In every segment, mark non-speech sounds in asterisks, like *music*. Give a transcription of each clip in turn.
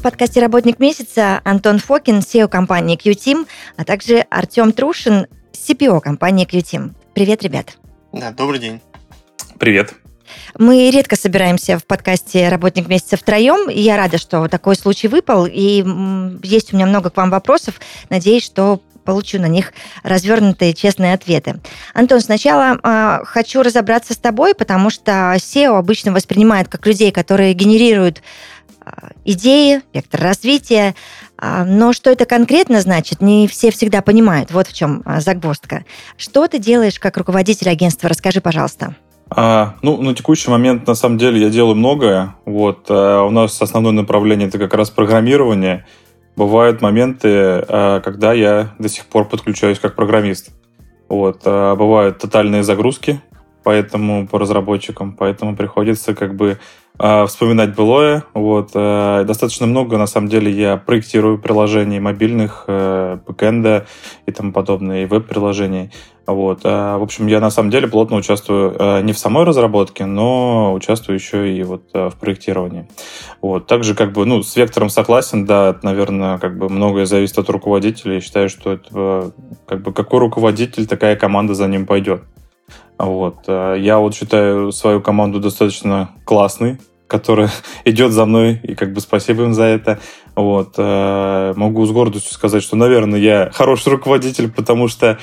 В подкасте «Работник месяца» Антон Фокин, SEO компании Q-Team, а также Артем Трушин, CPO компании Q-Team. Привет, ребят. Да, добрый день. Привет. Мы редко собираемся в подкасте «Работник месяца» втроем. И я рада, что такой случай выпал. И есть у меня много к вам вопросов. Надеюсь, что получу на них развернутые честные ответы. Антон, сначала э, хочу разобраться с тобой, потому что SEO обычно воспринимает как людей, которые генерируют идеи, вектор развития, А, но что это конкретно значит, не все всегда понимают. Вот в чем а, загвоздка. Что ты делаешь как руководитель агентства? Расскажи, пожалуйста. А, ну, на текущий момент, на самом деле, я делаю многое. Вот, а, у нас основное направление это как раз программирование. Бывают моменты, а, когда я до сих пор подключаюсь как программист. Вот, а, бывают тотальные загрузки, поэтому по разработчикам, поэтому приходится как бы а, вспоминать былое. Вот, а, достаточно много, на самом деле, я проектирую приложений мобильных, э, бэкэнда и тому подобное, и веб-приложений. Вот. а, В общем, я на самом деле плотно участвую э, не в самой разработке, но участвую еще и вот э, в проектировании. Вот. Также как бы, ну, с вектором согласен, да, наверное, как бы многое зависит от руководителя. Я считаю, что это э, как бы какой руководитель, такая команда за ним пойдет. Вот. э, Я вот считаю свою команду достаточно классной, которая *laughs* идет за мной, и как бы спасибо им за это. Вот. э, Могу с гордостью сказать, что, наверное, я хороший руководитель, потому что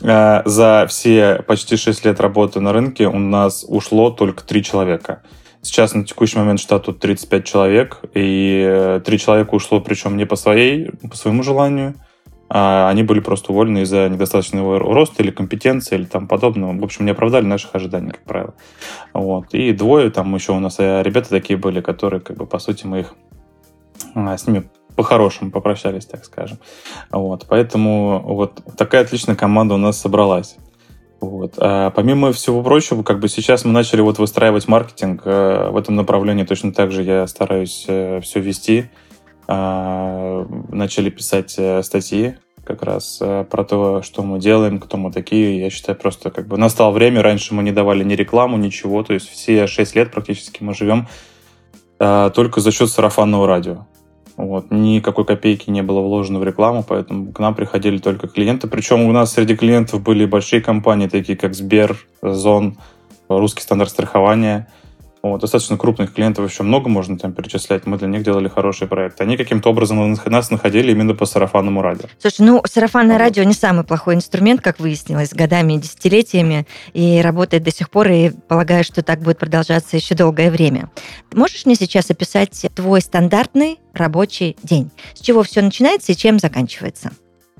э, за все почти 6 лет работы на рынке у нас ушло только 3 человека. Сейчас на текущий момент штат тут 35 человек, и 3 человека ушло, причем не по, своей, по своему желанию, а они были просто уволены из-за недостаточного роста или компетенции, или там подобного. В общем, не оправдали наших ожиданий, как правило. Вот. И двое там еще у нас э, ребята такие были, которые, как бы, по сути, мы их а, с ними по-хорошему попрощались, так скажем. Вот. Поэтому вот такая отличная команда у нас собралась. Вот. А помимо всего прочего, как бы сейчас мы начали вот выстраивать маркетинг э, в этом направлении. Точно так же я стараюсь э, все вести. А, начали писать э, статьи как раз э, про то, что мы делаем, кто мы такие. Я считаю, просто как бы настало время. Раньше мы не давали ни рекламу, ничего. То есть все 6 лет практически мы живем э, только за счет сарафанного радио. Вот. Никакой копейки не было вложено в рекламу, поэтому к нам приходили только клиенты. Причем у нас среди клиентов были большие компании, такие как Сбер, Зон, Русский стандарт страхования. Вот, достаточно крупных клиентов еще много можно там перечислять. Мы для них делали хорошие проекты. Они каким-то образом нас находили именно по сарафанному радио. Слушай, ну, сарафанное Вот. радио не самый плохой инструмент, как выяснилось, годами и десятилетиями, и работает до сих пор, и полагаю, что так будет продолжаться еще долгое время. Можешь мне сейчас описать твой стандартный рабочий день? С чего все начинается и чем заканчивается?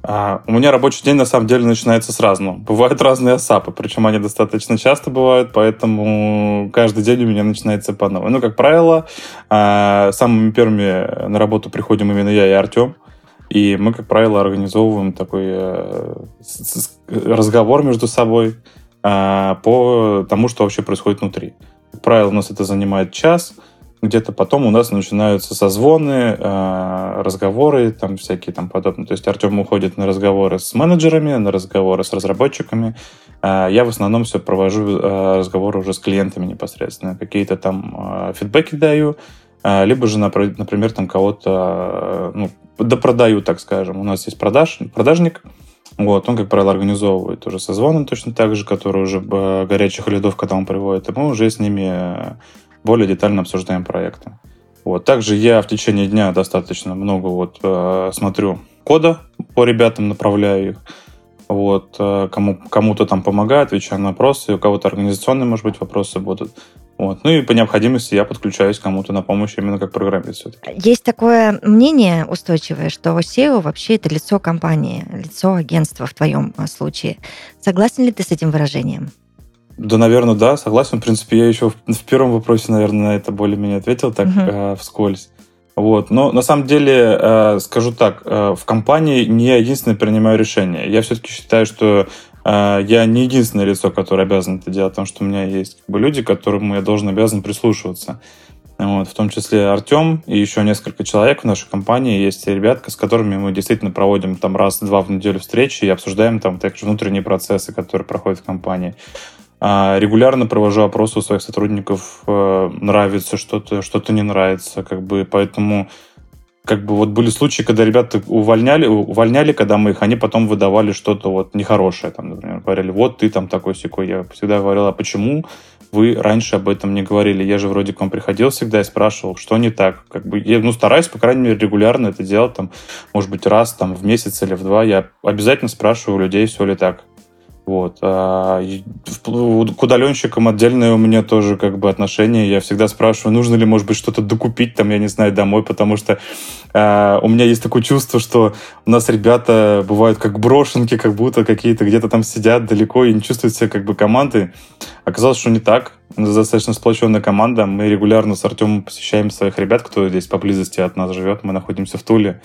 А, у меня рабочий день на самом деле начинается с разного. Бывают разные асапы, причем они достаточно часто бывают, поэтому каждый день у меня начинается по новой. Ну, как правило, а, самыми первыми на работу приходим именно я и Артем. И мы, как правило, организовываем такой э, разговор между собой а, по тому, что вообще происходит внутри. Как правило, у нас это занимает час. Где-то потом у нас начинаются созвоны, э, разговоры, там всякие там подобные. То есть Артем уходит на разговоры с менеджерами, на разговоры с разработчиками. А Я в основном все провожу э, разговоры уже с клиентами непосредственно. Какие-то там э, фидбэки даю, либо же, напр- например, там кого-то, э, ну, допродаю, так скажем. У нас есть продаж, продажник, вот, он, как правило, организовывает уже созвоны точно так же, которые уже э, горячих лидов, когда он приводит, и мы уже с ними э, более детально обсуждаем проекты. Вот. Также я в течение дня достаточно много вот, э, смотрю кода по ребятам, направляю их. Вот, э, кому, кому-то там помогаю, отвечаю на вопросы, у кого-то организационные, может быть, вопросы будут. Вот. Ну и по необходимости я подключаюсь кому-то на помощь именно как программист все-таки. Есть такое мнение устойчивое, что SEO вообще это лицо компании, лицо агентства в твоем а, случае. Согласен ли ты с этим выражением? Да, наверное, да, согласен. В принципе, я еще в, в первом вопросе, наверное, на это более-менее ответил так Мгм. э, вскользь. Вот. Но на самом деле, э, скажу так, э, в компании не я единственный принимаю решение. Я все-таки считаю, что э, я не единственное лицо, которое обязан это делать, потому что у меня есть как бы, люди, которым я должен обязан прислушиваться. Вот, в том числе Артем и еще несколько человек в нашей компании. Есть ребятка, с которыми мы действительно проводим там раз-два в неделю встречи и обсуждаем там также внутренние процессы, которые проходят в компании. А, регулярно провожу опросы у своих сотрудников, э, нравится что-то, что-то не нравится, как бы, поэтому как бы вот были случаи, когда ребята увольняли, увольняли, когда мы их, они потом выдавали что-то вот нехорошее, там, например, говорили, вот ты там такой секой. Я всегда говорил, а почему вы раньше об этом не говорили? Я же вроде к вам приходил всегда и спрашивал, что не так. Как бы, я, ну, стараюсь, по крайней мере, регулярно это делать, там, может быть, раз там, в месяц или в два. Я обязательно спрашиваю у людей, все ли так. Вот. А к удаленщикам отдельное у меня тоже как бы отношение. Я всегда спрашиваю, нужно ли, может быть, что-то докупить там, я не знаю, домой, потому что э, у меня есть такое чувство, что у нас ребята бывают как брошенки, как будто какие-то где-то там сидят далеко и не чувствуют себя как бы командой. Оказалось, что не так. У нас достаточно сплоченная команда. Мы регулярно с Артемом посещаем своих ребят, кто здесь поблизости от нас живет. Мы находимся в Туле.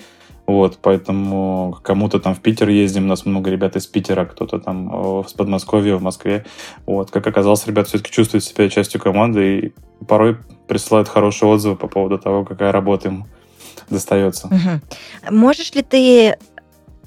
Вот, поэтому кому-то там в Питер ездим, у нас много ребят из Питера, кто-то там с Подмосковья, в Москве. Вот, как оказалось, ребята все-таки чувствуют себя частью команды и порой присылают хорошие отзывы по поводу того, какая работа им достается. Угу. Можешь ли ты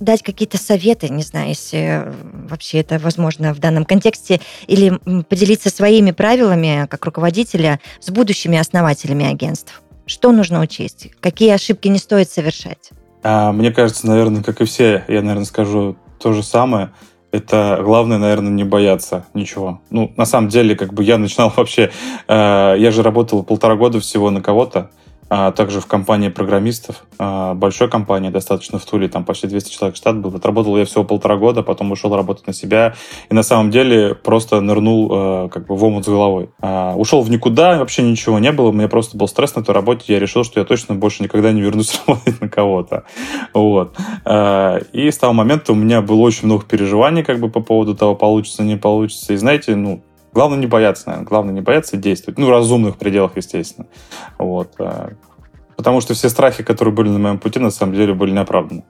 дать какие-то советы, не знаю, если вообще это возможно в данном контексте, или поделиться своими правилами как руководителя с будущими основателями агентств? Что нужно учесть? Какие ошибки не стоит совершать? А, мне кажется, наверное, как и все, я, наверное, скажу то же самое. Это главное, наверное, не бояться ничего. Ну, на самом деле, как бы я начинал *laughs* вообще... Э, я же работал полтора года всего на кого-то а также в компании программистов, а, большой компании, достаточно в Туле, там почти 200 человек штат был. Отработал я всего полтора года, потом ушел работать на себя, и на самом деле просто нырнул а, как бы в омут с головой. А, ушел в никуда, вообще ничего не было, меня просто был стресс на той работе, я решил, что я точно больше никогда не вернусь *laughs* работать на кого-то. Вот. И с того момента у меня было очень много переживаний как бы по поводу того, получится, не получится. И знаете, ну, Главное не бояться, наверное. Главное не бояться действовать. Ну, в разумных пределах, естественно. Вот. Э, потому что все страхи, которые были на моем пути, на самом деле были неоправданы.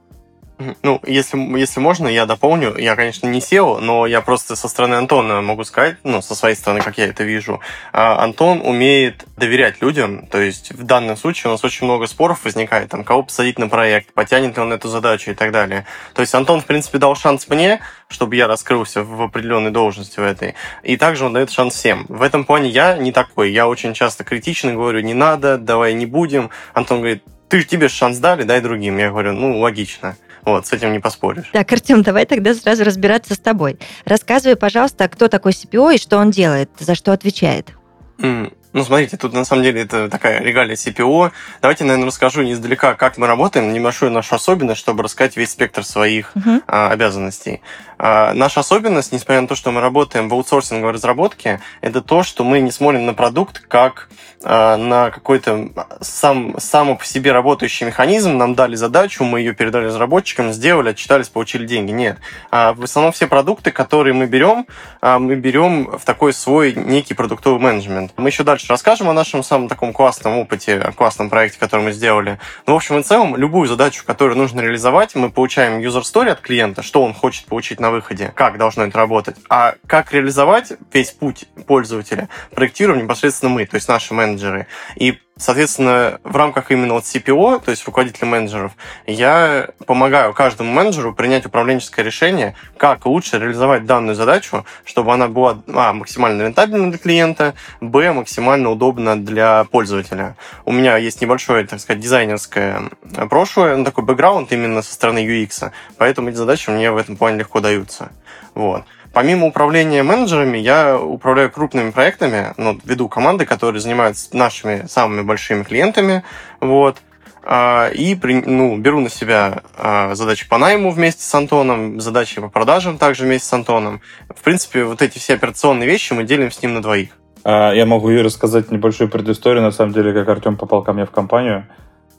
Ну, если, если можно, я дополню. Я, конечно, не SEO, но я просто со стороны Антона могу сказать, ну, со своей стороны, как я это вижу. А, Антон умеет доверять людям, то есть в данном случае у нас очень много споров возникает, там, кого посадить на проект, потянет ли он эту задачу и так далее. То есть Антон, в принципе, дал шанс мне, чтобы я раскрылся в определенной должности в этой. И также он дает шанс всем. В этом плане я не такой. Я очень часто критично говорю, не надо, давай не будем. Антон говорит, ты тебе шанс дали, дай другим. Я говорю, ну, логично. Вот, с этим не поспоришь. Так, Артем, давай тогда сразу разбираться с тобой. Рассказывай, пожалуйста, кто такой CPO и что он делает, за что отвечает. Mm. Ну, смотрите, тут на самом деле это такая регалия CPO. Давайте, наверное, расскажу не издалека, как мы работаем, небольшую нашу особенность, чтобы рассказать весь спектр своих uh-huh. а, обязанностей. А, наша особенность, несмотря на то, что мы работаем в аутсорсинговой разработке, это то, что мы не смотрим на продукт как а, на какой-то сам, сам по себе работающий механизм. Нам дали задачу, мы ее передали разработчикам, сделали, отчитались, получили деньги. Нет. А, в основном все продукты, которые мы берем, а, мы берем в такой свой некий продуктовый менеджмент. Мы еще дальше дальше расскажем о нашем самом таком классном опыте, о классном проекте, который мы сделали. Ну, в общем и целом, любую задачу, которую нужно реализовать, мы получаем user story от клиента, что он хочет получить на выходе, как должно это работать. А как реализовать весь путь пользователя, проектируем непосредственно мы, то есть наши менеджеры. И Соответственно, в рамках именно вот CPO, то есть руководителя менеджеров, я помогаю каждому менеджеру принять управленческое решение, как лучше реализовать данную задачу, чтобы она была а, максимально рентабельна для клиента, б, максимально удобна для пользователя. У меня есть небольшое, так сказать, дизайнерское прошлое, ну, такой бэкграунд именно со стороны UX, поэтому эти задачи мне в этом плане легко даются. Вот. Помимо управления менеджерами, я управляю крупными проектами, ну, веду команды, которые занимаются нашими самыми большими клиентами, вот, а, и ну, беру на себя а, задачи по найму вместе с Антоном, задачи по продажам также вместе с Антоном. В принципе, вот эти все операционные вещи мы делим с ним на двоих. А, я могу рассказать небольшую предысторию, на самом деле, как Артем попал ко мне в компанию.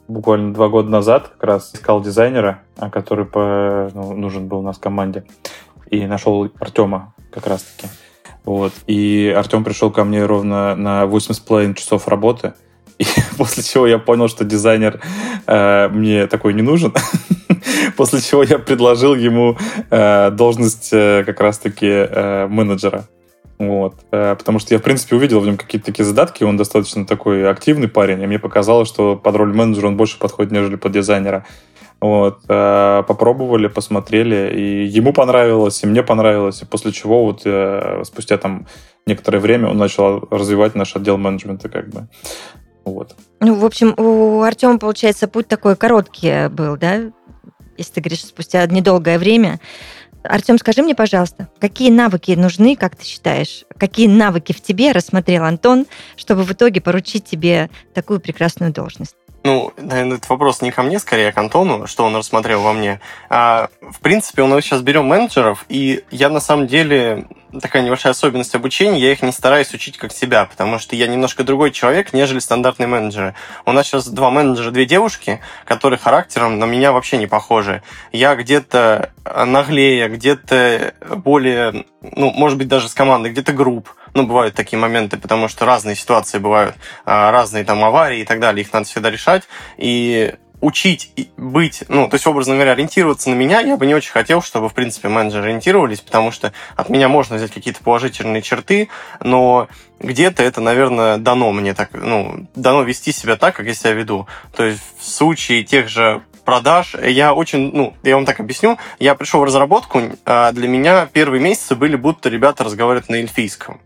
Буквально два года назад как раз искал дизайнера, который по, ну, нужен был у нас в команде и нашел Артема как раз-таки. Вот. И Артем пришел ко мне ровно на 8,5 часов работы. И *laughs* после чего я понял, что дизайнер э, мне такой не нужен. *laughs* после чего я предложил ему э, должность э, как раз-таки э, менеджера. Вот. Э, потому что я, в принципе, увидел в нем какие-то такие задатки. Он достаточно такой активный парень. И мне показалось, что под роль менеджера он больше подходит, нежели под дизайнера. Вот, э, попробовали, посмотрели, и ему понравилось, и мне понравилось, и после чего вот э, спустя там некоторое время он начал развивать наш отдел менеджмента, как бы. Вот. Ну, в общем, у Артема, получается, путь такой короткий был, да? Если ты говоришь, спустя недолгое время. Артем, скажи мне, пожалуйста, какие навыки нужны, как ты считаешь? Какие навыки в тебе рассмотрел Антон, чтобы в итоге поручить тебе такую прекрасную должность? Ну, наверное, этот вопрос не ко мне, скорее, а к Антону, что он рассмотрел во мне. А, в принципе, у нас сейчас берем менеджеров, и я на самом деле такая небольшая особенность обучения, я их не стараюсь учить как себя, потому что я немножко другой человек, нежели стандартные менеджеры. У нас сейчас два менеджера, две девушки, которые характером на меня вообще не похожи. Я где-то наглее, где-то более, ну, может быть, даже с командой, где-то групп. Ну, бывают такие моменты, потому что разные ситуации бывают, а, разные там аварии и так далее, их надо всегда решать. И учить быть, ну, то есть, образно говоря, ориентироваться на меня, я бы не очень хотел, чтобы, в принципе, менеджеры ориентировались, потому что от меня можно взять какие-то положительные черты, но где-то это, наверное, дано мне так, ну, дано вести себя так, как я себя веду. То есть, в случае тех же продаж. Я очень, ну, я вам так объясню. Я пришел в разработку, а для меня первые месяцы были будто ребята разговаривают на эльфийском.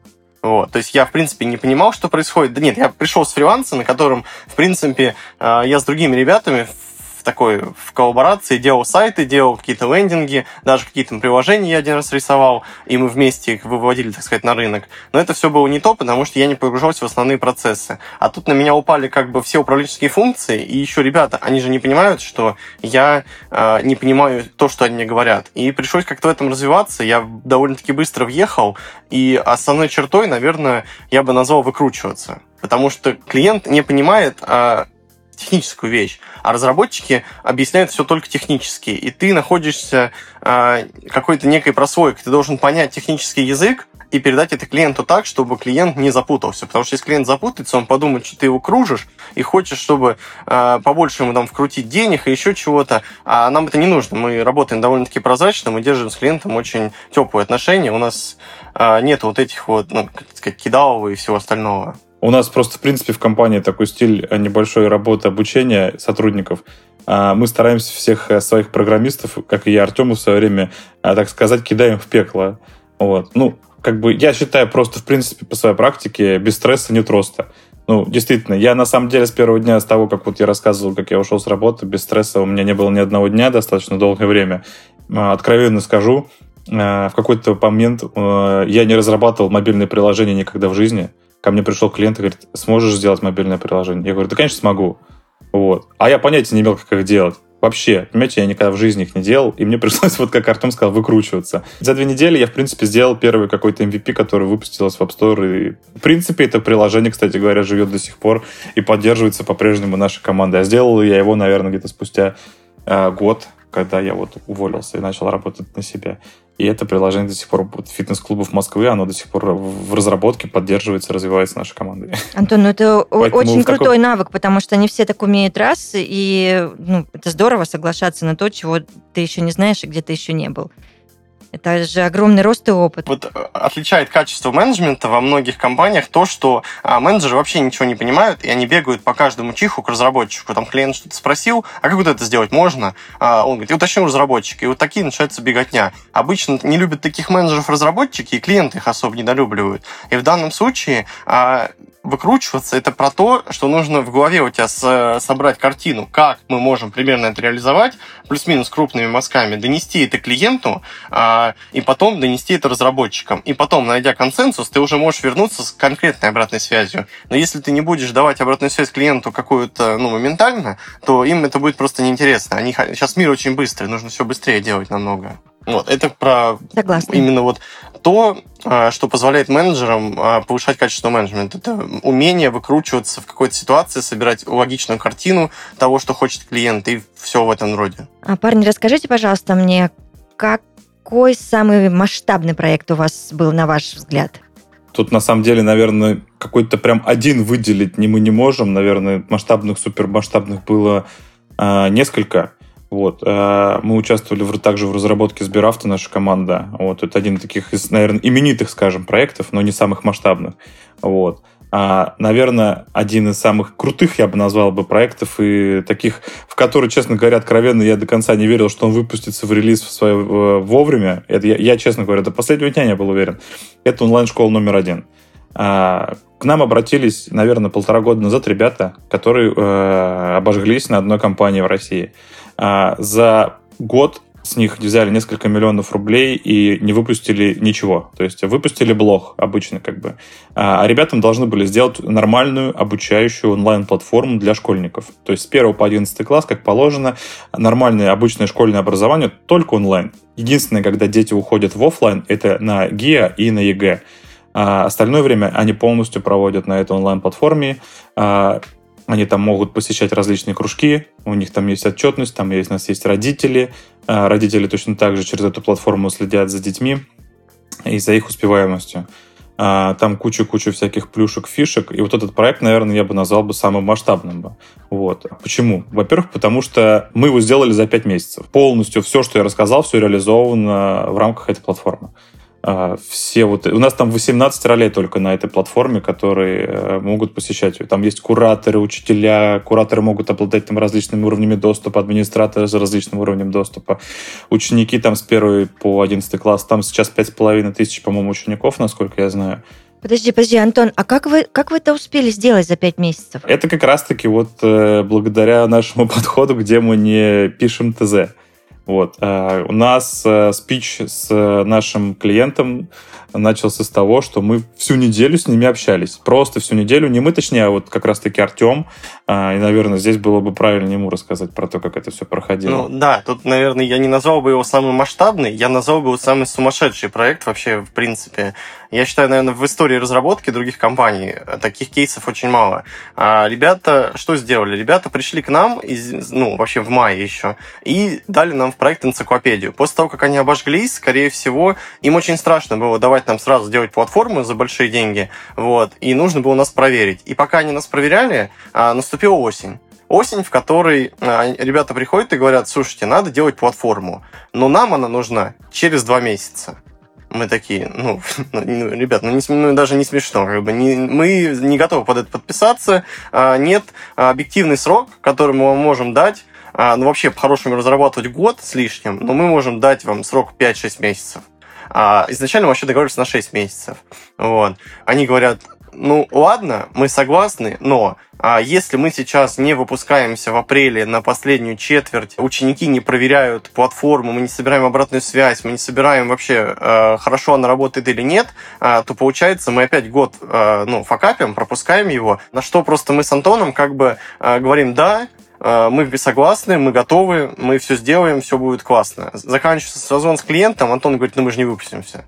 Вот. То есть я, в принципе, не понимал, что происходит. Да нет, я пришел с фриланса, на котором, в принципе, э, я с другими ребятами такой в коллаборации, делал сайты, делал какие-то лендинги, даже какие-то приложения я один раз рисовал, и мы вместе их выводили, так сказать, на рынок. Но это все было не то, потому что я не погружался в основные процессы. А тут на меня упали как бы все управленческие функции, и еще ребята, они же не понимают, что я э, не понимаю то, что они мне говорят. И пришлось как-то в этом развиваться. Я довольно-таки быстро въехал, и основной чертой, наверное, я бы назвал выкручиваться. Потому что клиент не понимает, а техническую вещь, а разработчики объясняют все только технически, и ты находишься э, какой-то некой прослойкой, ты должен понять технический язык и передать это клиенту так, чтобы клиент не запутался, потому что если клиент запутается, он подумает, что ты его кружишь и хочешь, чтобы э, побольше ему там вкрутить денег и еще чего-то, а нам это не нужно, мы работаем довольно-таки прозрачно, мы держим с клиентом очень теплые отношения, у нас э, нет вот этих вот, ну, как сказать, кидалова и всего остального. У нас просто, в принципе, в компании такой стиль небольшой работы обучения сотрудников. А, мы стараемся всех э, своих программистов, как и я, Артему в свое время, а, так сказать, кидаем в пекло. Вот. Ну, как бы я считаю просто, в принципе, по своей практике, без стресса нет роста. Ну, действительно, я на самом деле с первого дня, с того, как вот я рассказывал, как я ушел с работы, без стресса у меня не было ни одного дня достаточно долгое время. А, откровенно скажу, в какой-то момент я не разрабатывал мобильные приложения никогда в жизни ко мне пришел клиент и говорит, сможешь сделать мобильное приложение? Я говорю, да, конечно, смогу. Вот. А я понятия не имел, как их делать. Вообще, понимаете, я никогда в жизни их не делал, и мне *laughs* пришлось, вот как Артем сказал, выкручиваться. За две недели я, в принципе, сделал первый какой-то MVP, который выпустилось в App Store. И, в принципе, это приложение, кстати говоря, живет до сих пор и поддерживается по-прежнему нашей командой. А сделал я его, наверное, где-то спустя э, год, когда я вот уволился и начал работать на себя. И это приложение до сих пор фитнес-клубов Москвы, оно до сих пор в разработке, поддерживается, развивается нашей командой. Антон, ну это Поэтому очень крутой навык, потому что не все так умеют раз, и ну, это здорово соглашаться на то, чего ты еще не знаешь и где ты еще не был. Это же огромный рост и опыт. Вот э, отличает качество менеджмента во многих компаниях то, что а, менеджеры вообще ничего не понимают, и они бегают по каждому чиху к разработчику. Там клиент что-то спросил, а как вот это сделать можно? А, он говорит, и уточнил разработчика. И вот такие начинаются беготня. Обычно не любят таких менеджеров разработчики, и клиенты их особо недолюбливают. И в данном случае а, выкручиваться, это про то, что нужно в голове у тебя собрать картину, как мы можем примерно это реализовать, плюс-минус крупными мазками, донести это клиенту, а, и потом донести это разработчикам. И потом, найдя консенсус, ты уже можешь вернуться с конкретной обратной связью. Но если ты не будешь давать обратную связь клиенту какую-то, ну, моментально, то им это будет просто неинтересно. Они, сейчас мир очень быстрый, нужно все быстрее делать намного. Вот, это про Согласна. именно вот то, а, что позволяет менеджерам а, повышать качество менеджмента. Это умение выкручиваться в какой-то ситуации, собирать логичную картину того, что хочет клиент, и все в этом роде. А, парни, расскажите, пожалуйста, мне, какой самый масштабный проект у вас был, на ваш взгляд? Тут на самом деле, наверное, какой-то прям один выделить не мы не можем. Наверное, масштабных, супермасштабных было э, несколько. Вот. Э, мы участвовали также в разработке Сберавто, наша команда. Вот. Это один из таких, наверное, именитых, скажем, проектов, но не самых масштабных. Вот. А, наверное, один из самых крутых, я бы назвал бы, проектов и таких, в которые, честно говоря, откровенно я до конца не верил, что он выпустится в релиз в свое, вовремя. Это я, я, честно говоря, до последнего дня не был уверен. Это онлайн-школа номер один. А, к нам обратились, наверное, полтора года назад ребята, которые э, обожглись на одной компании в России. А, за год с них взяли несколько миллионов рублей и не выпустили ничего. То есть выпустили блог обычно как бы. А, а ребятам должны были сделать нормальную обучающую онлайн-платформу для школьников. То есть с 1 по 11 класс, как положено, нормальное обычное школьное образование только онлайн. Единственное, когда дети уходят в офлайн, это на ГИА и на ЕГЭ. А остальное время они полностью проводят на этой онлайн-платформе. А, они там могут посещать различные кружки, у них там есть отчетность, там есть, у нас есть родители. А, родители точно так же через эту платформу следят за детьми и за их успеваемостью. А, там куча-куча всяких плюшек, фишек. И вот этот проект, наверное, я бы назвал бы самым масштабным. Бы. Вот. Почему? Во-первых, потому что мы его сделали за 5 месяцев. Полностью все, что я рассказал, все реализовано в рамках этой платформы. А, все вот... У нас там 18 ролей только на этой платформе, которые э, могут посещать. Там есть кураторы, учителя. Кураторы могут обладать там различными уровнями доступа, администраторы с различным уровнем доступа. Ученики там с 1 по 11 класс. Там сейчас 5,5 тысяч, по-моему, учеников, насколько я знаю. Подожди, подожди, Антон, а как вы, как вы это успели сделать за пять месяцев? Это как раз-таки вот э, благодаря нашему *laughs* подходу, где мы не пишем ТЗ. Вот. Э, у нас э, спич с нашим клиентом начался с того, что мы всю неделю с ними общались. Просто всю неделю. Не мы, точнее, а вот как раз-таки Артем. Э, и, наверное, здесь было бы правильно ему рассказать про то, как это все проходило. Ну, да, тут, наверное, я не назвал бы его самым масштабный, я назвал бы его самый сумасшедший проект вообще, в принципе. Я считаю, наверное, в истории разработки других компаний таких кейсов очень мало. А ребята что сделали? Ребята пришли к нам, из, ну, вообще в мае еще, и дали нам в проект энциклопедию. После того, как они обожглись, скорее всего, им очень страшно было давать нам сразу делать платформу за большие деньги, вот, и нужно было нас проверить. И пока они нас проверяли, а, наступила осень осень, в которой а, ребята приходят и говорят, слушайте, надо делать платформу, но нам она нужна через два месяца. Мы такие, ну, *laughs* ну, ну ребят, ну, не, ну даже не смешно, как бы не, мы не готовы под это подписаться, а, нет объективный срок, который мы вам можем дать, ну, вообще, по-хорошему разрабатывать год с лишним, но мы можем дать вам срок 5-6 месяцев. А, изначально мы вообще договорились на 6 месяцев. Вот. Они говорят, ну ладно, мы согласны, но а если мы сейчас не выпускаемся в апреле на последнюю четверть, ученики не проверяют платформу, мы не собираем обратную связь, мы не собираем вообще, э, хорошо она работает или нет, э, то получается мы опять год э, ну, факапим, пропускаем его, на что просто мы с Антоном как бы э, говорим, да, мы согласны, мы готовы, мы все сделаем, все будет классно. Заканчивается созвон с клиентом, Антон говорит, ну мы же не выпустимся.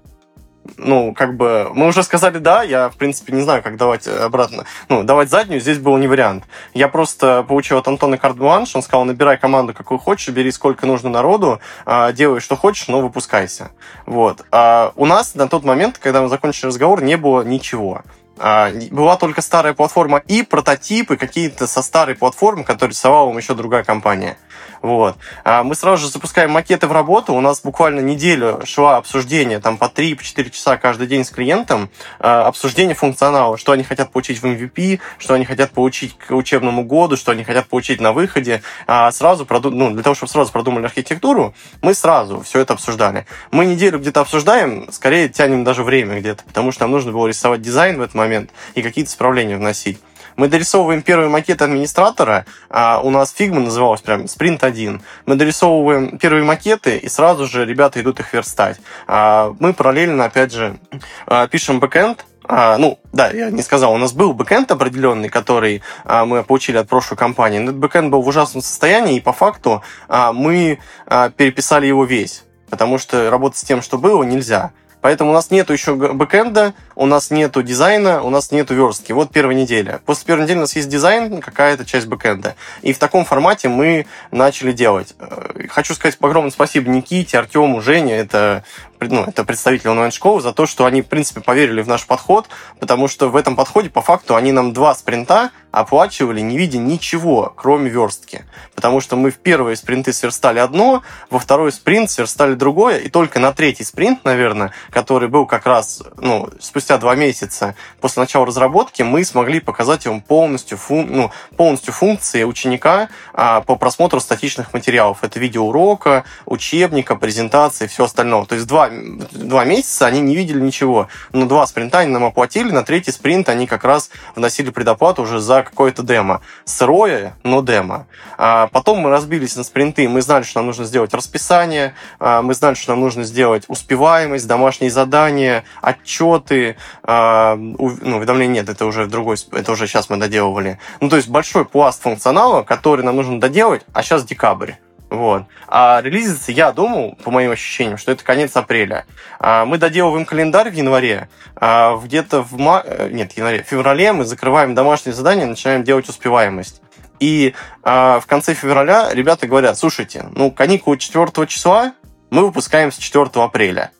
Ну, как бы, мы уже сказали да, я, в принципе, не знаю, как давать обратно. Ну, давать заднюю здесь был не вариант. Я просто получил от Антона карт-бланш, он сказал, набирай команду, какую хочешь, бери сколько нужно народу, а, делай, что хочешь, но выпускайся. Вот. А у нас на тот момент, когда мы закончили разговор, не было ничего. А, была только старая платформа и прототипы какие-то со старой платформы, которые рисовала вам еще другая компания. Вот. А мы сразу же запускаем макеты в работу. У нас буквально неделю шла обсуждение, там по 3-4 часа каждый день с клиентом, а, обсуждение функционала, что они хотят получить в MVP, что они хотят получить к учебному году, что они хотят получить на выходе. А сразу проду... ну, для того, чтобы сразу продумали архитектуру, мы сразу все это обсуждали. Мы неделю где-то обсуждаем, скорее тянем даже время где-то, потому что нам нужно было рисовать дизайн в этот момент и какие-то исправления вносить. Мы дорисовываем первый макет администратора, а у нас фигма называлась прям спринт 1. Мы дорисовываем первые макеты, и сразу же ребята идут их верстать. А мы параллельно, опять же, а, пишем бэкэнд, а, ну, да, я не сказал, у нас был бэкэнд определенный, который а, мы получили от прошлой компании. Этот бэкэнд был в ужасном состоянии, и по факту а, мы а, переписали его весь. Потому что работать с тем, что было, нельзя. Поэтому у нас нету еще бэкэнда, у нас нету дизайна, у нас нету верстки. Вот первая неделя. После первой недели у нас есть дизайн, какая-то часть бэкэнда. И в таком формате мы начали делать. Э, хочу сказать огромное спасибо Никите, Артему, Жене. Это ну, это представители онлайн-школы, за то, что они, в принципе, поверили в наш подход, потому что в этом подходе, по факту, они нам два спринта оплачивали, не видя ничего, кроме верстки. Потому что мы в первые спринты сверстали одно, во второй спринт сверстали другое, и только на третий спринт, наверное, который был как раз ну, спустя два месяца после начала разработки, мы смогли показать ему полностью, фун, ну, полностью функции ученика а, по просмотру статичных материалов. Это видеоурока, учебника, презентации, все остальное. То есть два, два месяца они не видели ничего. Но два спринта они нам оплатили, на третий спринт они как раз вносили предоплату уже за какое-то демо. Сырое, но демо. А потом мы разбились на спринты, мы знали, что нам нужно сделать расписание, а, мы знали, что нам нужно сделать успеваемость, домашние задания, отчеты, а, ну, уведомления нет, это уже другой, это уже сейчас мы доделывали. Ну, то есть большой пласт функционала, который нам нужно доделать, а сейчас декабрь. Вот. А релизится, я думал, по моим ощущениям, что это конец апреля. А мы доделываем календарь в январе, а где-то в ма... Э, нет, январе, в феврале мы закрываем домашние задания, начинаем делать успеваемость. И а, в конце февраля ребята говорят, слушайте, ну, каникулы 4 числа мы выпускаем с 4 апреля.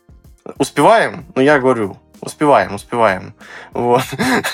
Успеваем? Ну, я говорю, Успеваем, успеваем. Вот.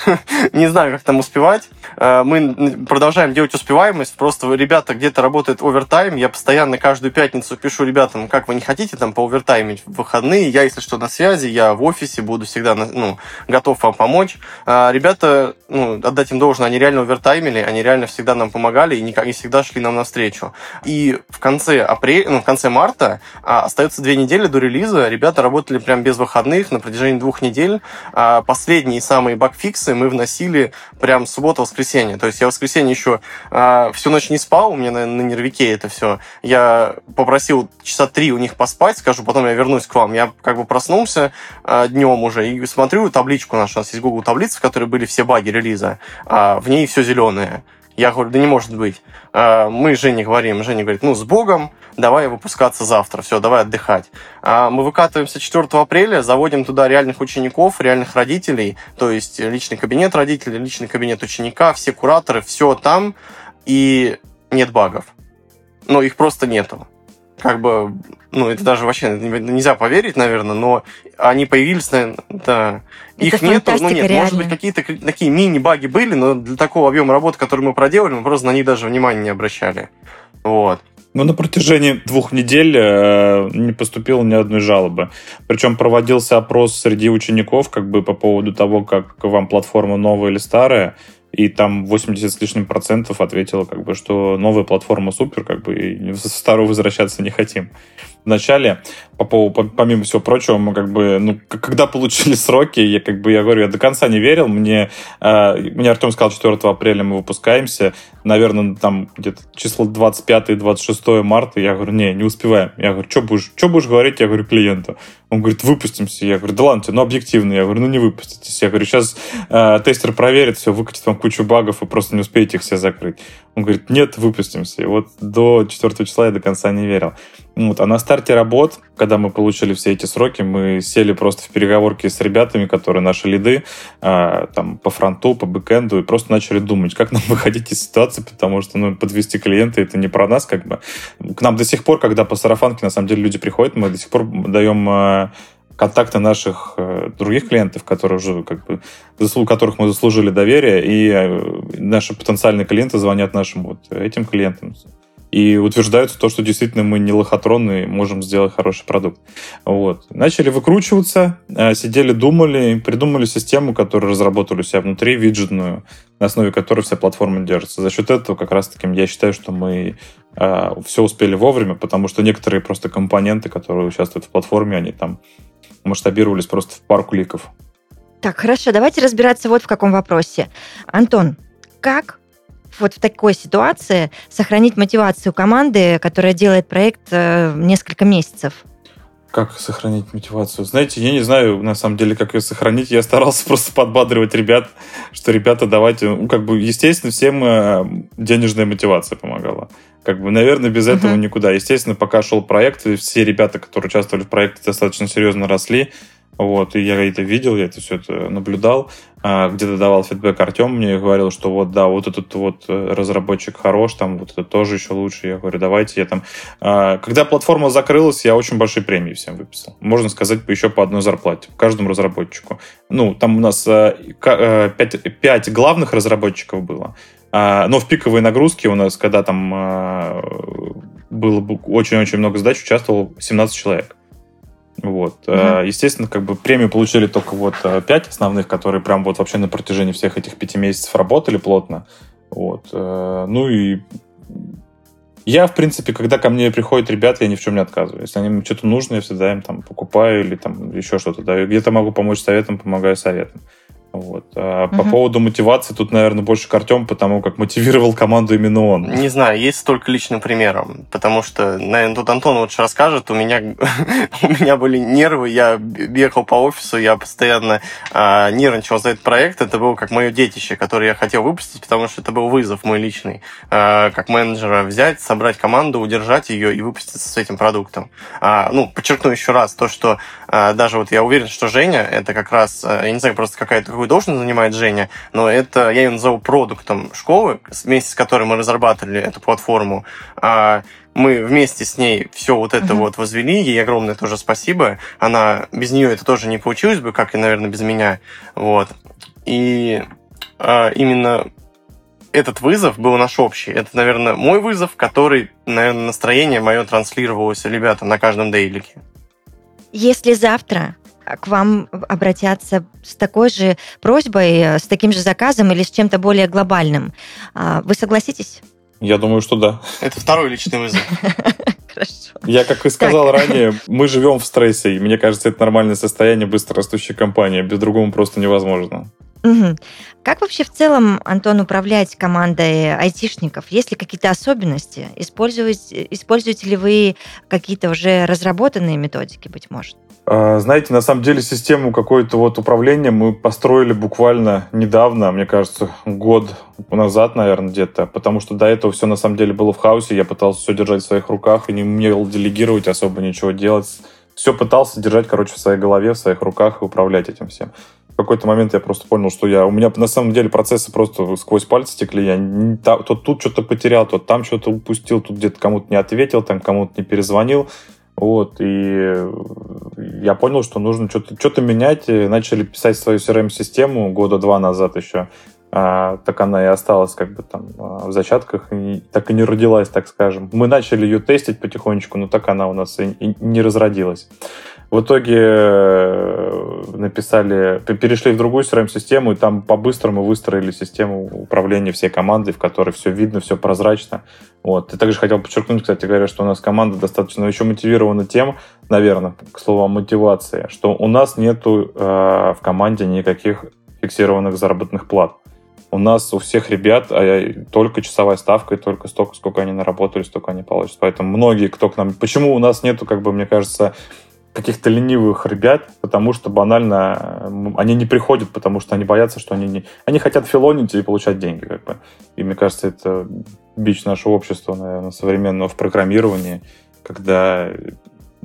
*laughs* Не знаю, как там успевать. Э, мы продолжаем делать успеваемость. Просто ребята где-то работают овертайм. Я постоянно каждую пятницу пишу ребятам, как вы не хотите там по овертаймить в выходные. Я, если что, на связи, я в офисе буду всегда ну, готов вам помочь. А ребята, ну, отдать им должное, они реально овертаймили, они реально всегда нам помогали и никак не всегда шли нам навстречу. И в конце апреля, ну, в конце марта а, остается две недели до релиза. Ребята работали прям без выходных на протяжении двух недель недель. А последние самые багфиксы мы вносили прям суббота-воскресенье. То есть я в воскресенье еще а, всю ночь не спал, у меня на, на нервике это все. Я попросил часа три у них поспать, скажу, потом я вернусь к вам. Я как бы проснулся а, днем уже и смотрю табличку нашу. У нас есть Google таблица, в которой были все баги релиза. В ней все зеленое. Я говорю, да не может быть. А, мы Жене говорим, Женя говорит, ну, с Богом, давай выпускаться завтра, все, давай отдыхать. А мы выкатываемся 4 апреля, заводим туда реальных учеников, реальных родителей, то есть личный кабинет родителей, личный кабинет ученика, все кураторы, все там, и нет багов. Но их просто нету как бы, ну, это даже вообще нельзя поверить, наверное, но они появились, наверное, да. Это Их нету, ну нет, реально. может быть, какие-то такие мини-баги были, но для такого объема работы, который мы проделали, мы просто на них даже внимания не обращали. Вот. Но на протяжении двух недель э, не поступило ни одной жалобы. Причем проводился опрос среди учеников как бы по поводу того, как вам платформа новая или старая и там 80 с лишним процентов ответило, как бы, что новая платформа супер, как бы, в старую возвращаться не хотим. Вначале, по поводу, помимо всего прочего, мы как бы, ну, когда получили сроки, я как бы, я говорю, я до конца не верил, мне, э, мне Артем сказал, 4 апреля мы выпускаемся, наверное, там где-то число 25-26 марта, я говорю, не, не успеваем. Я говорю, что будешь, что будешь говорить, я говорю, клиенту. Он говорит, выпустимся. Я говорю, да ладно, ну объективно. Я говорю, ну не выпуститесь. Я говорю, сейчас э, тестер проверит все, выкатит вам кучу багов, и просто не успеете их все закрыть. Он говорит, нет, выпустимся. И вот до 4 числа я до конца не верил. Вот. А на старте работ, когда мы получили все эти сроки, мы сели просто в переговорки с ребятами, которые наши лиды, э, там, по фронту, по бэкэнду, и просто начали думать, как нам *laughs* выходить из ситуации, потому что, ну, подвести клиента это не про нас, как бы. К нам до сих пор, когда по сарафанке, на самом деле, люди приходят, мы до сих пор даем э, контакты наших э, других клиентов, которые уже как бы заслуг которых мы заслужили доверие, и э, наши потенциальные клиенты звонят нашим вот этим клиентам и утверждают то, что действительно мы не лохотрон и можем сделать хороший продукт. Вот. Начали выкручиваться, э, сидели, думали, придумали систему, которую разработали у себя внутри, виджетную, на основе которой вся платформа держится. За счет этого как раз-таки я считаю, что мы э, все успели вовремя, потому что некоторые просто компоненты, которые участвуют в платформе, они там масштабировались просто в пару кликов. Так, хорошо, давайте разбираться вот в каком вопросе. Антон, как вот в такой ситуации сохранить мотивацию команды, которая делает проект э, несколько месяцев? Как сохранить мотивацию? Знаете, я не знаю, на самом деле, как ее сохранить. Я старался *laughs* просто подбадривать ребят, что, ребята, давайте... Ну, как бы, естественно, всем э, денежная мотивация помогала. Как бы, наверное, без этого uh-huh. никуда. Естественно, пока шел проект, все ребята, которые участвовали в проекте, достаточно серьезно росли. Вот, и я это видел, я это все это наблюдал. А, где-то давал фидбэк Артем мне говорил, что вот, да, вот этот вот э, разработчик хорош, там, вот это тоже еще лучше. Я говорю, давайте я там... А, когда платформа закрылась, я очень большие премии всем выписал. Можно сказать, еще по одной зарплате каждому разработчику. Ну, там у нас 5, э, 5 э, главных разработчиков было. А, но в пиковой нагрузке у нас, когда там было очень-очень много задач, участвовало 17 человек. Вот. Mm-hmm. Естественно, как бы премию получили только вот э, пять основных, которые прям вот вообще на протяжении всех этих пяти месяцев работали плотно. Вот. Э, ну и я, в принципе, когда ко мне приходят ребята, я ни в чем не отказываю. Если они что-то нужно, я всегда им там покупаю или там еще что-то даю. Где-то могу помочь советом, помогаю советом. Вот. А угу. По поводу мотивации тут, наверное, больше к Артему, потому как мотивировал команду именно он. Не знаю, есть столько личным примером, потому что, наверное, тут Антон лучше расскажет. У меня, *laughs* у меня были нервы, я бегал по офису, я постоянно а, нервничал за этот проект. Это было как мое детище, которое я хотел выпустить, потому что это был вызов мой личный, а, как менеджера взять, собрать команду, удержать ее и выпустить с этим продуктом. А, ну, подчеркну еще раз то, что а, даже вот я уверен, что Женя, это как раз, я не знаю, просто какая-то какую должность занимает Женя, но это, я ее назову продуктом школы, вместе с которой мы разрабатывали эту платформу. А, мы вместе с ней все вот это uh-huh. вот возвели, ей огромное тоже спасибо. Она без нее это тоже не получилось бы, как и, наверное, без меня. Вот. И а, именно этот вызов был наш общий. Это, наверное, мой вызов, который, наверное, настроение мое транслировалось ребята на каждом дейлике. Если завтра к вам обратятся с такой же просьбой, э, с таким же заказом или с чем-то более глобальным. А, вы согласитесь? Я думаю, что да. Это второй личный вызов. *laughs* Хорошо. Я, как и сказал так. ранее, мы живем в стрессе, и мне кажется, это нормальное состояние быстрорастущей компании. Без другого просто невозможно. Угу. Как вообще в целом, Антон, управлять командой айтишников? Есть ли какие-то особенности? Используете, используете ли вы какие-то уже разработанные методики, быть может? А, знаете, на самом деле систему какое-то вот управления мы построили буквально недавно, мне кажется, год назад, наверное, где-то, потому что до этого все на самом деле было в хаосе, я пытался все держать в своих руках и не умел делегировать особо ничего делать. Все пытался держать, короче, в своей голове, в своих руках и управлять этим всем. В какой-то момент я просто понял, что я... У меня на самом деле процессы просто сквозь пальцы текли. Я не, то, тут что-то потерял, то там что-то упустил, тут где-то кому-то не ответил, там кому-то не перезвонил. Вот, и я понял, что нужно что-то что менять. И начали писать свою CRM-систему года два назад еще. А, так она и осталась как бы там а, в зачатках, и так и не родилась, так скажем. Мы начали ее тестить потихонечку, но так она у нас и, и не разродилась. В итоге э, написали, перешли в другую CRM-систему, и там по-быстрому выстроили систему управления всей командой, в которой все видно, все прозрачно. Вот. И также хотел подчеркнуть, кстати говоря, что у нас команда достаточно еще мотивирована тем, наверное, к слову о мотивации, что у нас нету э, в команде никаких фиксированных заработных плат. У нас у всех ребят а только часовая ставка и только столько, сколько они наработали, столько они получат. Поэтому многие, кто к нам... Почему у нас нету, как бы, мне кажется, каких-то ленивых ребят, потому что банально они не приходят, потому что они боятся, что они не... Они хотят филонить и получать деньги, как бы. И мне кажется, это бич нашего общества, наверное, современного в программировании, когда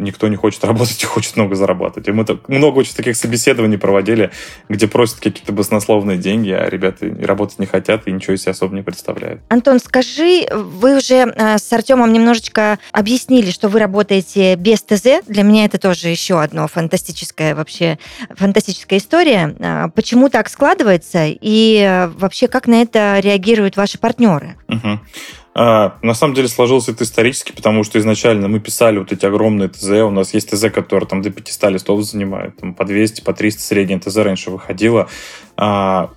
никто не хочет работать и хочет много зарабатывать. И мы так, много очень таких собеседований проводили, где просят какие-то баснословные деньги, а ребята работать не хотят и ничего из себя особо не представляют. Антон, скажи, вы уже э, с Артемом немножечко объяснили, что вы работаете без ТЗ. Для меня это тоже еще одно фантастическая вообще фантастическая история. А, почему так складывается и э, вообще как на это реагируют ваши партнеры? Угу. А, на самом деле сложилось это исторически, потому что изначально мы писали вот эти огромные ТЗ. У нас есть ТЗ, которые там до 500 листов занимают, там по 200, по 300 среднее ТЗ раньше выходило. А,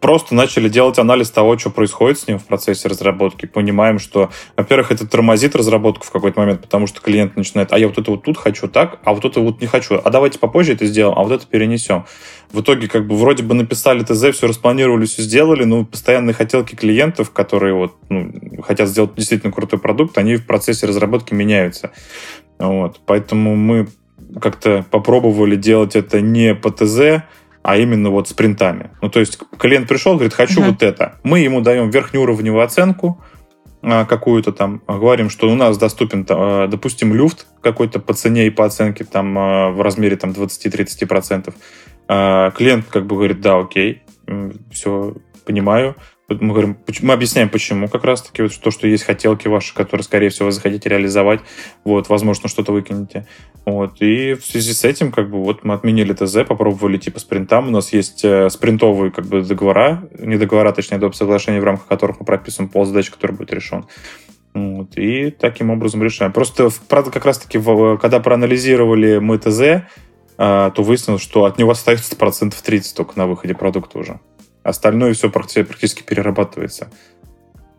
просто начали делать анализ того, что происходит с ним в процессе разработки. Понимаем, что, во-первых, это тормозит разработку в какой-то момент, потому что клиент начинает, а я вот это вот тут хочу так, а вот это вот не хочу, а давайте попозже это сделаем, а вот это перенесем. В итоге, как бы, вроде бы написали ТЗ, все распланировали, все сделали, но постоянные хотелки клиентов, которые вот, ну, хотят сделать действительно крутой продукт, они в процессе разработки меняются. Вот. Поэтому мы как-то попробовали делать это не по ТЗ, а именно вот спринтами. Ну, то есть клиент пришел, говорит, хочу uh-huh. вот это. Мы ему даем верхнеуровневую оценку, а, какую-то там, говорим, что у нас доступен, допустим, люфт какой-то по цене и по оценке там в размере там 20-30%. Клиент как бы говорит, да, окей, все понимаю, мы говорим, мы объясняем, почему как раз-таки вот то, что есть хотелки ваши, которые, скорее всего, вы захотите реализовать, вот, возможно, что-то выкинете. Вот, и в связи с этим, как бы, вот мы отменили ТЗ, попробовали типа спринтам, у нас есть э, спринтовые, как бы, договора, не договора, точнее, доп. соглашения, в рамках которых мы прописываем пол задач, который будет решен. Вот, и таким образом решаем. Просто, правда, как раз-таки, когда проанализировали мы ТЗ, э, то выяснилось, что от него остается процентов 30 только на выходе продукта уже. Остальное все практически перерабатывается.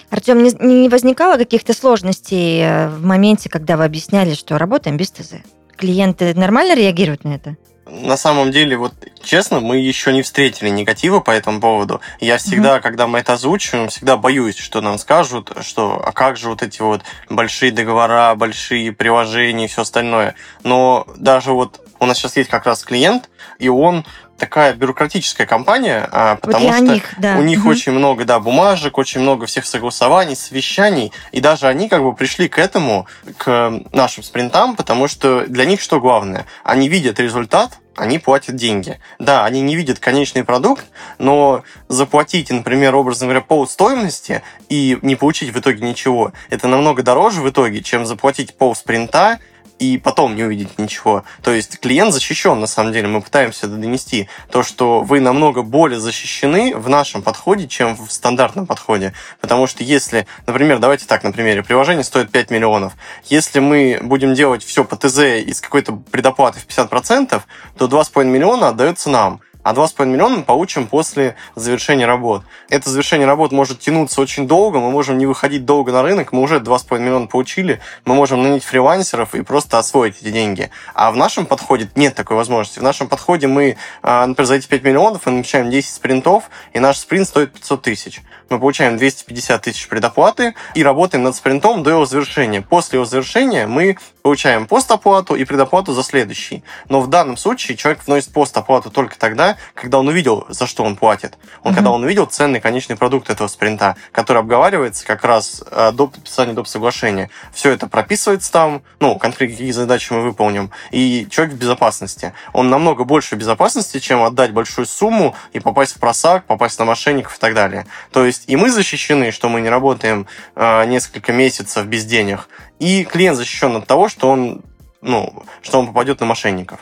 Артем, не, не возникало каких-то сложностей э, в моменте, когда вы объясняли, что работаем без ТЗ? Клиенты нормально реагируют на это? на самом деле, вот честно, мы еще не встретили негатива по этому поводу. Я всегда, mm-hmm. когда мы это озвучиваем, всегда боюсь, что нам скажут, что а как же вот эти вот большие договора, большие приложения и все остальное. Но даже вот у нас сейчас есть как раз клиент, и он такая бюрократическая компания, а, потому вот что них, да. у них угу. очень много да, бумажек, очень много всех согласований, совещаний, и даже они как бы пришли к этому, к нашим спринтам, потому что для них что главное? Они видят результат, они платят деньги. Да, они не видят конечный продукт, но заплатить, например, образно говоря, пол стоимости и не получить в итоге ничего, это намного дороже в итоге, чем заплатить пол спринта и потом не увидеть ничего. То есть клиент защищен, на самом деле. Мы пытаемся донести то, что вы намного более защищены в нашем подходе, чем в стандартном подходе. Потому что если, например, давайте так на примере, приложение стоит 5 миллионов. Если мы будем делать все по ТЗ из какой-то предоплаты в 50%, то 2,5 миллиона отдается нам а 2,5 миллиона мы получим после завершения работ. Это завершение работ может тянуться очень долго, мы можем не выходить долго на рынок, мы уже 2,5 миллиона получили, мы можем нанять фрилансеров и просто освоить эти деньги. А в нашем подходе нет такой возможности. В нашем подходе мы, а, например, за эти 5 миллионов мы намечаем 10 спринтов, и наш спринт стоит 500 тысяч. Мы получаем 250 тысяч предоплаты и работаем над спринтом до его завершения. После его завершения мы получаем постоплату и предоплату за следующий. Но в данном случае человек вносит постоплату только тогда, когда он увидел, за что он платит. Он, mm-hmm. Когда он увидел ценный конечный продукт этого спринта, который обговаривается как раз э, до подписания доп. соглашения. Все это прописывается там, ну, конкретно какие задачи мы выполним, и человек в безопасности. Он намного больше безопасности, чем отдать большую сумму и попасть в просак, попасть на мошенников и так далее. То есть и мы защищены, что мы не работаем э, несколько месяцев без денег, и клиент защищен от того, что он, ну, что он попадет на мошенников.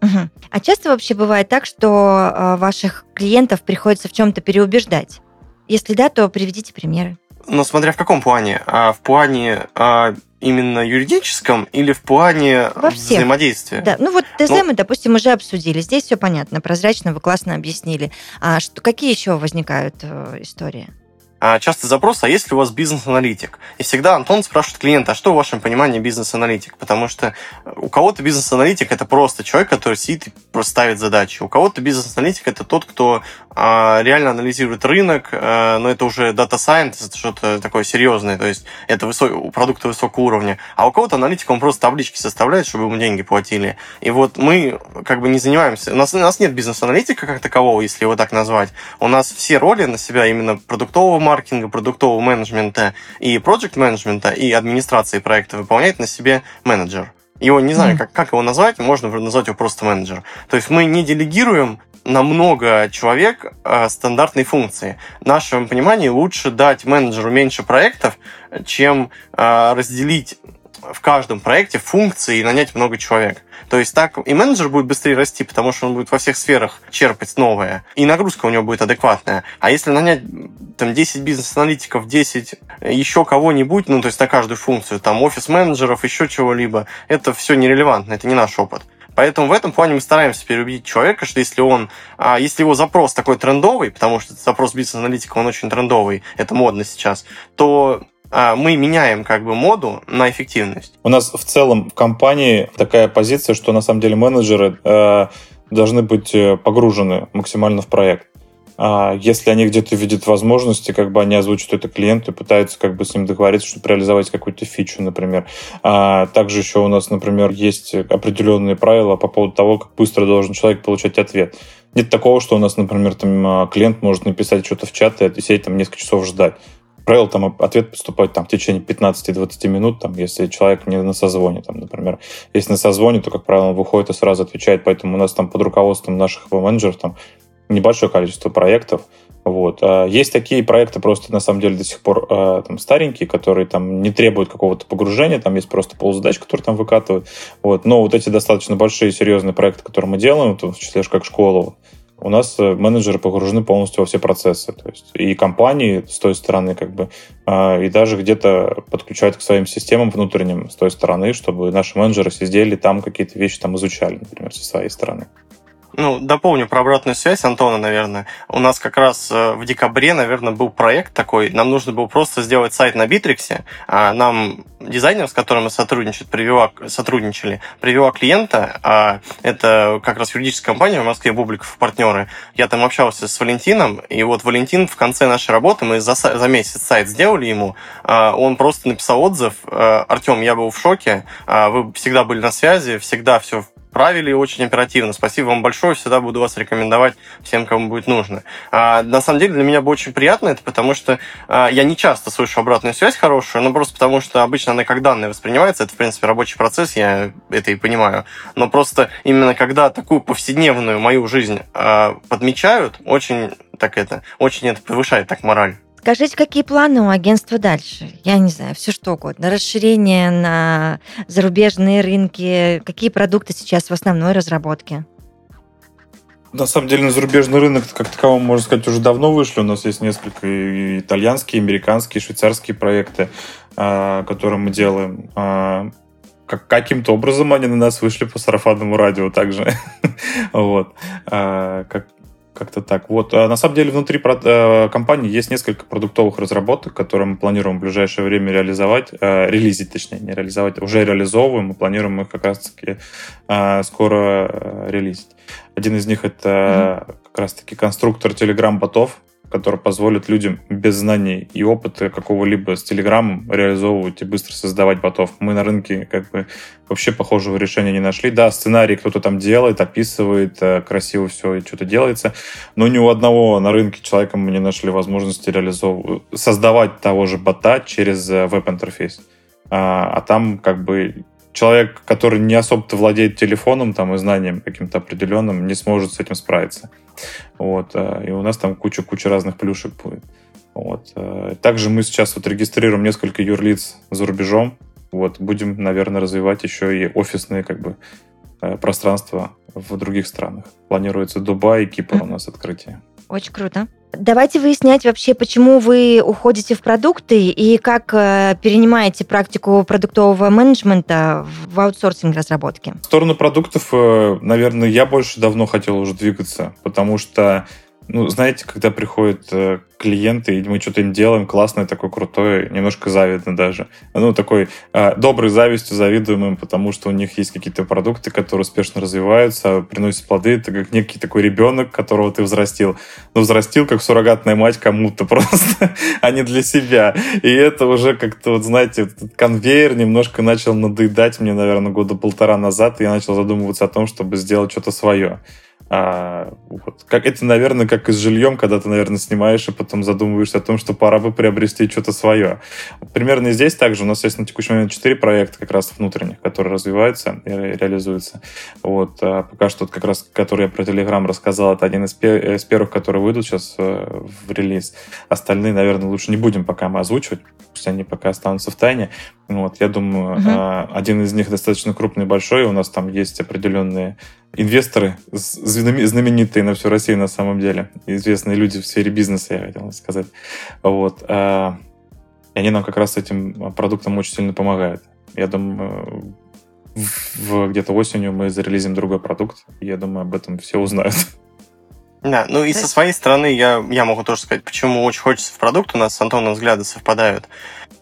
Угу. А часто вообще бывает так, что э, ваших клиентов приходится в чем-то переубеждать? Если да, то приведите примеры. Ну, смотря в каком плане. А в плане а, именно юридическом или в плане Во взаимодействия? Да, ну вот ТЗ ну, мы, допустим, уже обсудили. Здесь все понятно, прозрачно, вы классно объяснили. А что, какие еще возникают э, истории? А, частый запрос, а есть ли у вас бизнес-аналитик? И всегда Антон спрашивает клиента, а что в вашем понимании бизнес-аналитик? Потому что у кого-то бизнес-аналитик это просто человек, который сидит и просто ставит задачи. У кого-то бизнес-аналитик это тот, кто а, реально анализирует рынок, а, но это уже дата science, это что-то такое серьезное, то есть это высок, продукты высокого уровня. А у кого-то аналитик, он просто таблички составляет, чтобы ему деньги платили. И вот мы как бы не занимаемся, у нас, у нас нет бизнес-аналитика как такового, если его так назвать. У нас все роли на себя именно продуктового маркетинга, продуктового менеджмента и проект менеджмента и администрации проекта выполняет на себе менеджер. Его не знаю, как, как его назвать, можно назвать его просто менеджер. То есть мы не делегируем на много человек э, стандартной функции. В нашем понимании лучше дать менеджеру меньше проектов, чем э, разделить в каждом проекте функции и нанять много человек. То есть так и менеджер будет быстрее расти, потому что он будет во всех сферах черпать новое, и нагрузка у него будет адекватная. А если нанять там 10 бизнес-аналитиков, 10 еще кого-нибудь, ну то есть на каждую функцию, там офис-менеджеров, еще чего-либо, это все нерелевантно, это не наш опыт. Поэтому в этом плане мы стараемся переубедить человека, что если он, а, если его запрос такой трендовый, потому что запрос бизнес-аналитика, он очень трендовый, это модно сейчас, то мы меняем как бы моду на эффективность. У нас в целом в компании такая позиция, что на самом деле менеджеры э, должны быть э, погружены максимально в проект. А если они где-то видят возможности, как бы они озвучивают это клиенту и пытаются как бы с ним договориться, чтобы реализовать какую-то фичу, например. А также еще у нас, например, есть определенные правила по поводу того, как быстро должен человек получать ответ. Нет такого, что у нас, например, там клиент может написать что-то в чат и сидеть там несколько часов ждать правило, там ответ поступает там, в течение 15-20 минут, там, если человек не на созвоне, там, например. Если на созвоне, то, как правило, он выходит и сразу отвечает, поэтому у нас там под руководством наших менеджеров там небольшое количество проектов. Вот. А есть такие проекты просто, на самом деле, до сих пор а, там, старенькие, которые там не требуют какого-то погружения, там есть просто ползадач, которые там выкатывают. Вот. Но вот эти достаточно большие, серьезные проекты, которые мы делаем, в числе как школу, у нас э, менеджеры погружены полностью во все процессы. То есть и компании с той стороны, как бы, а, и даже где-то подключают к своим системам внутренним с той стороны, чтобы наши менеджеры сидели там какие-то вещи там изучали, например, со своей стороны. Ну, дополню про обратную связь Антона, наверное. У нас как раз э, в декабре, наверное, был проект такой. Нам нужно было просто сделать сайт на Битриксе. А нам дизайнер, с которым мы сотрудничали, привела, сотрудничали, привела клиента. А это как раз юридическая компания в Москве, Бубликов партнеры. Я там общался с Валентином, и вот Валентин в конце нашей работы, мы за, за месяц сайт сделали ему, а, он просто написал отзыв. «Э, Артем, я был в шоке, а, вы всегда были на связи, всегда все правили очень оперативно. Спасибо вам большое, всегда буду вас рекомендовать всем, кому будет нужно. А, на самом деле для меня было очень приятно это, потому что а, я не часто слышу обратную связь хорошую, но просто потому что обычно она как данные воспринимается, это, в принципе, рабочий процесс, я это и понимаю. Но просто именно когда такую повседневную мою жизнь а, подмечают, очень так это, очень это повышает так мораль. Скажите, какие планы у агентства дальше? Я не знаю, все что угодно. Расширение на зарубежные рынки. Какие продукты сейчас в основной разработке? На самом деле на зарубежный рынок, как таковому, можно сказать, уже давно вышли. У нас есть несколько и итальянские, американские, швейцарские проекты, а, которые мы делаем. А, каким-то образом они на нас вышли по сарафанному радио также. *laughs* вот. А, как, как-то так. Вот. А на самом деле внутри э, компании есть несколько продуктовых разработок, которые мы планируем в ближайшее время реализовать, э, релизить, точнее, не реализовать, уже реализовываем, мы планируем их как раз-таки э, скоро релизить. Один из них это mm-hmm. как раз-таки конструктор Telegram-ботов, который позволит людям без знаний и опыта какого-либо с Телеграмом реализовывать и быстро создавать ботов. Мы на рынке как бы вообще похожего решения не нашли. Да, сценарий кто-то там делает, описывает, э, красиво все и что-то делается, но ни у одного на рынке человека мы не нашли возможности реализовывать, создавать того же бота через э, веб-интерфейс. А, а там как бы человек, который не особо-то владеет телефоном там, и знанием каким-то определенным, не сможет с этим справиться. Вот. Э, и у нас там куча-куча разных плюшек будет. Вот. Э, также мы сейчас вот регистрируем несколько юрлиц за рубежом. Вот. Будем, наверное, развивать еще и офисные как бы, э, пространства в других странах. Планируется Дубай и Кипр у нас открытие. Очень круто. Давайте выяснять вообще, почему вы уходите в продукты и как э, перенимаете практику продуктового менеджмента в аутсорсинг разработки. В сторону продуктов, э, наверное, я больше давно хотел уже двигаться, потому что ну, знаете, когда приходят э, клиенты, и мы что-то им делаем, классное, такое крутое, немножко завидно даже. Ну, такой э, доброй завистью завидуем им, потому что у них есть какие-то продукты, которые успешно развиваются, приносят плоды. Это как некий такой ребенок, которого ты взрастил. Ну, взрастил как суррогатная мать кому-то *laughs* просто, а не для себя. И это уже как-то, вот знаете, этот конвейер немножко начал надоедать мне, наверное, года полтора назад, и я начал задумываться о том, чтобы сделать что-то свое. А, вот. Как это, наверное, как и с жильем, когда ты, наверное, снимаешь и потом задумываешься о том, что пора бы приобрести что-то свое. Примерно здесь также у нас есть на текущий момент четыре проекта как раз внутренних, которые развиваются и реализуются. Вот. А пока что, как раз, который я про Telegram рассказал, это один из, из первых, которые выйдут сейчас э, в релиз. Остальные, наверное, лучше не будем пока мы озвучивать, пусть они пока останутся в тайне. Вот. Я думаю, угу. один из них достаточно крупный и большой, у нас там есть определенные инвесторы знаменитые на всю Россию на самом деле, известные люди в сфере бизнеса, я хотел сказать. Вот. А, и они нам как раз с этим продуктом очень сильно помогают. Я думаю, в, где-то осенью мы зарелизим другой продукт, я думаю, об этом все узнают. *laughs* Да, ну и со своей стороны я, я могу тоже сказать, почему очень хочется в продукт, у нас с Антоном взгляды совпадают.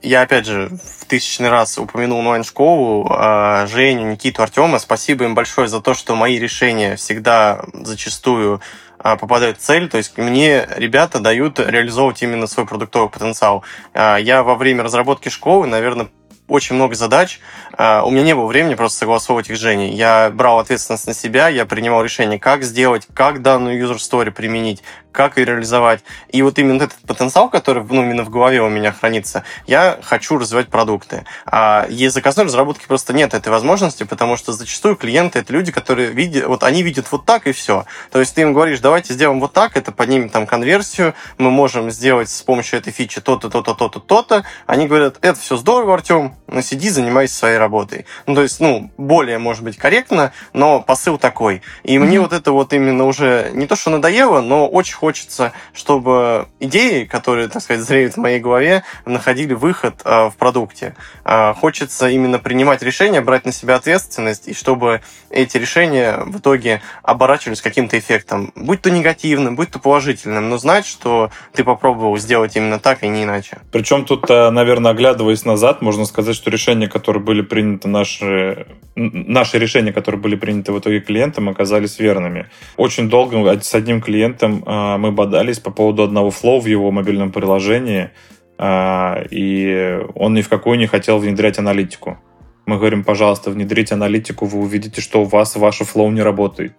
Я, опять же, в тысячный раз упомянул онлайн-школу, а, Женю, Никиту, Артема. Спасибо им большое за то, что мои решения всегда зачастую а, попадают в цель. То есть мне ребята дают реализовывать именно свой продуктовый потенциал. А, я во время разработки школы, наверное, очень много задач. А, у меня не было времени просто согласовывать их с Женей. Я брал ответственность на себя, я принимал решение, как сделать, как данную user story применить, как ее реализовать. И вот именно этот потенциал, который ну, именно в голове у меня хранится, я хочу развивать продукты. А есть заказной разработки просто нет этой возможности, потому что зачастую клиенты это люди, которые видят, вот они видят вот так и все. То есть ты им говоришь, давайте сделаем вот так, это поднимет там конверсию, мы можем сделать с помощью этой фичи то-то, то-то, то-то, то-то. Они говорят, это все здорово, Артем, но сиди, занимайся своей работой. Ну, то есть, ну, более, может быть, корректно, но посыл такой. И mm-hmm. мне вот это вот именно уже не то, что надоело, но очень хочется, чтобы идеи, которые, так сказать, зреют в моей голове, находили выход э, в продукте. Э, хочется именно принимать решения, брать на себя ответственность, и чтобы эти решения в итоге оборачивались каким-то эффектом, будь то негативным, будь то положительным, но знать, что ты попробовал сделать именно так и не иначе. Причем тут, э, наверное, оглядываясь назад, можно сказать, что решения, которые были приняты, наши, наши решения, которые были приняты в итоге клиентом, оказались верными. Очень долго с одним клиентом мы бодались по поводу одного флоу в его мобильном приложении, э, и он ни в какую не хотел внедрять аналитику. Мы говорим, пожалуйста, внедрите аналитику, вы увидите, что у вас ваше flow не работает.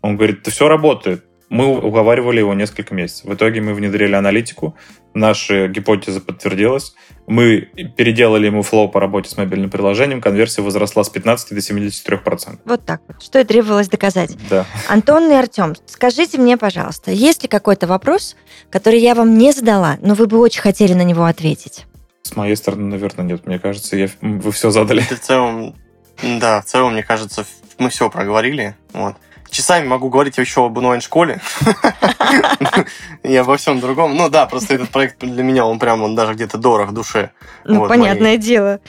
Он говорит, да все работает. Мы уговаривали его несколько месяцев. В итоге мы внедрили аналитику, наша гипотеза подтвердилась. Мы переделали ему flow по работе с мобильным приложением, конверсия возросла с 15 до 73%. Вот так вот, что и требовалось доказать. Да. Антон и Артем, скажите мне, пожалуйста, есть ли какой-то вопрос, который я вам не задала, но вы бы очень хотели на него ответить? С моей стороны, наверное, нет. Мне кажется, я, вы все задали. В целом, да, в целом, мне кажется, мы все проговорили. Вот часами могу говорить еще об онлайн-школе и обо всем другом. Ну да, просто этот проект для меня, он прям, он даже где-то дорог душе. Ну, понятное дело.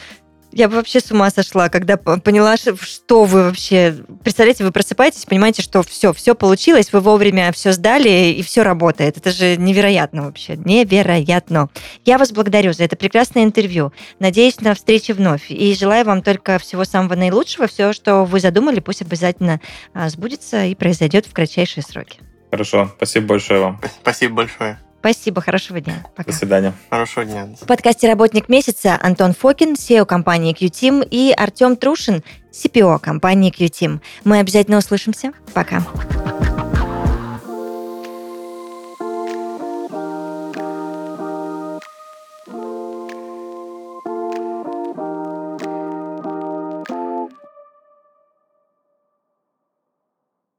Я бы вообще с ума сошла, когда поняла, что вы вообще... Представляете, вы просыпаетесь, понимаете, что все, все получилось, вы вовремя все сдали, и все работает. Это же невероятно вообще. Невероятно. Я вас благодарю за это прекрасное интервью. Надеюсь на встречи вновь. И желаю вам только всего самого наилучшего. Все, что вы задумали, пусть обязательно а, сбудется и произойдет в кратчайшие сроки. Хорошо. Спасибо большое вам. Спасибо большое. Спасибо, хорошего дня. Пока. До свидания. Хорошего дня. В подкасте «Работник месяца» Антон Фокин, SEO компании QTeam и Артем Трушин, CPO компании QTeam. Мы обязательно услышимся. Пока.